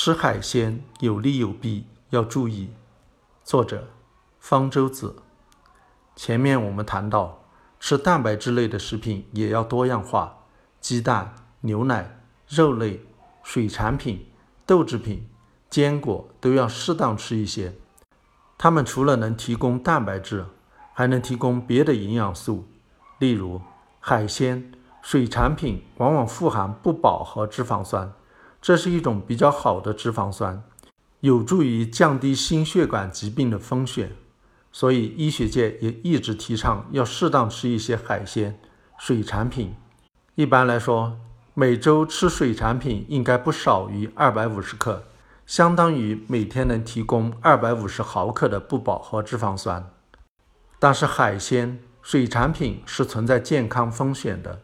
吃海鲜有利有弊，要注意。作者：方舟子。前面我们谈到，吃蛋白质类的食品也要多样化，鸡蛋、牛奶、肉类、水产品、豆制品、坚果都要适当吃一些。它们除了能提供蛋白质，还能提供别的营养素，例如海鲜、水产品往往富含不饱和脂肪酸。这是一种比较好的脂肪酸，有助于降低心血管疾病的风险，所以医学界也一直提倡要适当吃一些海鲜、水产品。一般来说，每周吃水产品应该不少于二百五十克，相当于每天能提供二百五十毫克的不饱和脂肪酸。但是海鲜、水产品是存在健康风险的，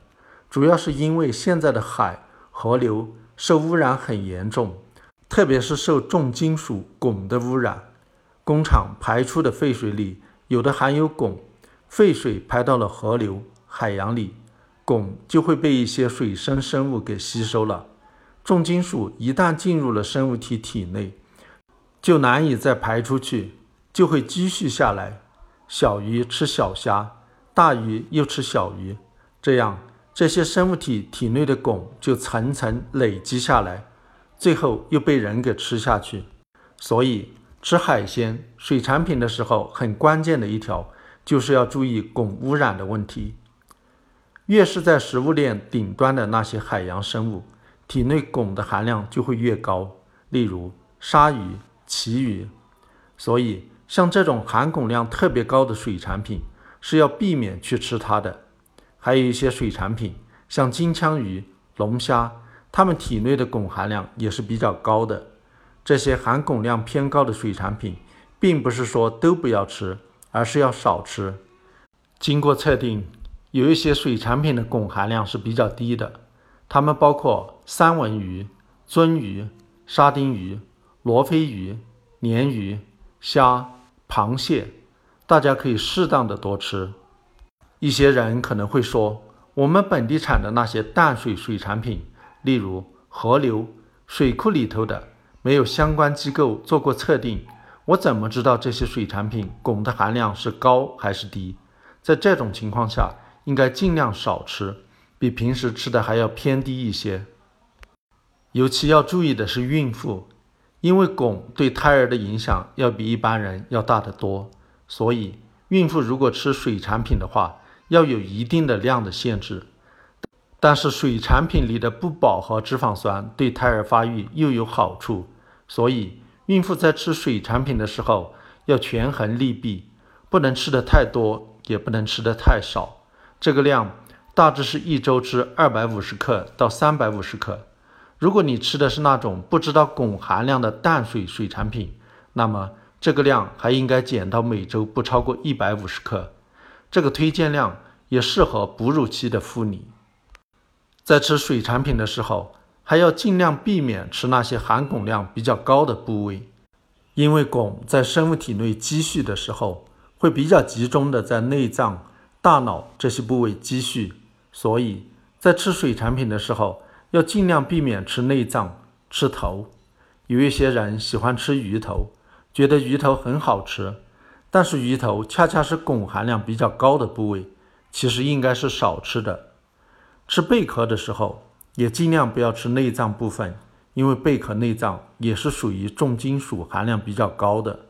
主要是因为现在的海、河流。受污染很严重，特别是受重金属汞的污染。工厂排出的废水里有的含有汞，废水排到了河流、海洋里，汞就会被一些水生生物给吸收了。重金属一旦进入了生物体体内，就难以再排出去，就会积蓄下来。小鱼吃小虾，大鱼又吃小鱼，这样。这些生物体体内的汞就层层累积下来，最后又被人给吃下去。所以吃海鲜、水产品的时候，很关键的一条就是要注意汞污染的问题。越是在食物链顶端的那些海洋生物，体内汞的含量就会越高。例如鲨鱼、旗鱼。所以像这种含汞量特别高的水产品，是要避免去吃它的。还有一些水产品，像金枪鱼、龙虾，它们体内的汞含量也是比较高的。这些含汞量偏高的水产品，并不是说都不要吃，而是要少吃。经过测定，有一些水产品的汞含量是比较低的，它们包括三文鱼、鳟鱼、沙丁鱼、罗非鱼、鲶鱼、虾、螃蟹，大家可以适当的多吃。一些人可能会说，我们本地产的那些淡水水产品，例如河流、水库里头的，没有相关机构做过测定，我怎么知道这些水产品汞的含量是高还是低？在这种情况下，应该尽量少吃，比平时吃的还要偏低一些。尤其要注意的是孕妇，因为汞对胎儿的影响要比一般人要大得多，所以孕妇如果吃水产品的话，要有一定的量的限制，但是水产品里的不饱和脂肪酸对胎儿发育又有好处，所以孕妇在吃水产品的时候要权衡利弊，不能吃的太多，也不能吃的太少。这个量大致是一周吃二百五十克到三百五十克。如果你吃的是那种不知道汞含量的淡水水产品，那么这个量还应该减到每周不超过一百五十克。这个推荐量也适合哺乳期的妇女。在吃水产品的时候，还要尽量避免吃那些含汞量比较高的部位，因为汞在生物体内积蓄的时候，会比较集中的在内脏、大脑这些部位积蓄，所以在吃水产品的时候，要尽量避免吃内脏、吃头。有一些人喜欢吃鱼头，觉得鱼头很好吃。但是鱼头恰恰是汞含量比较高的部位，其实应该是少吃的。吃贝壳的时候，也尽量不要吃内脏部分，因为贝壳内脏也是属于重金属含量比较高的。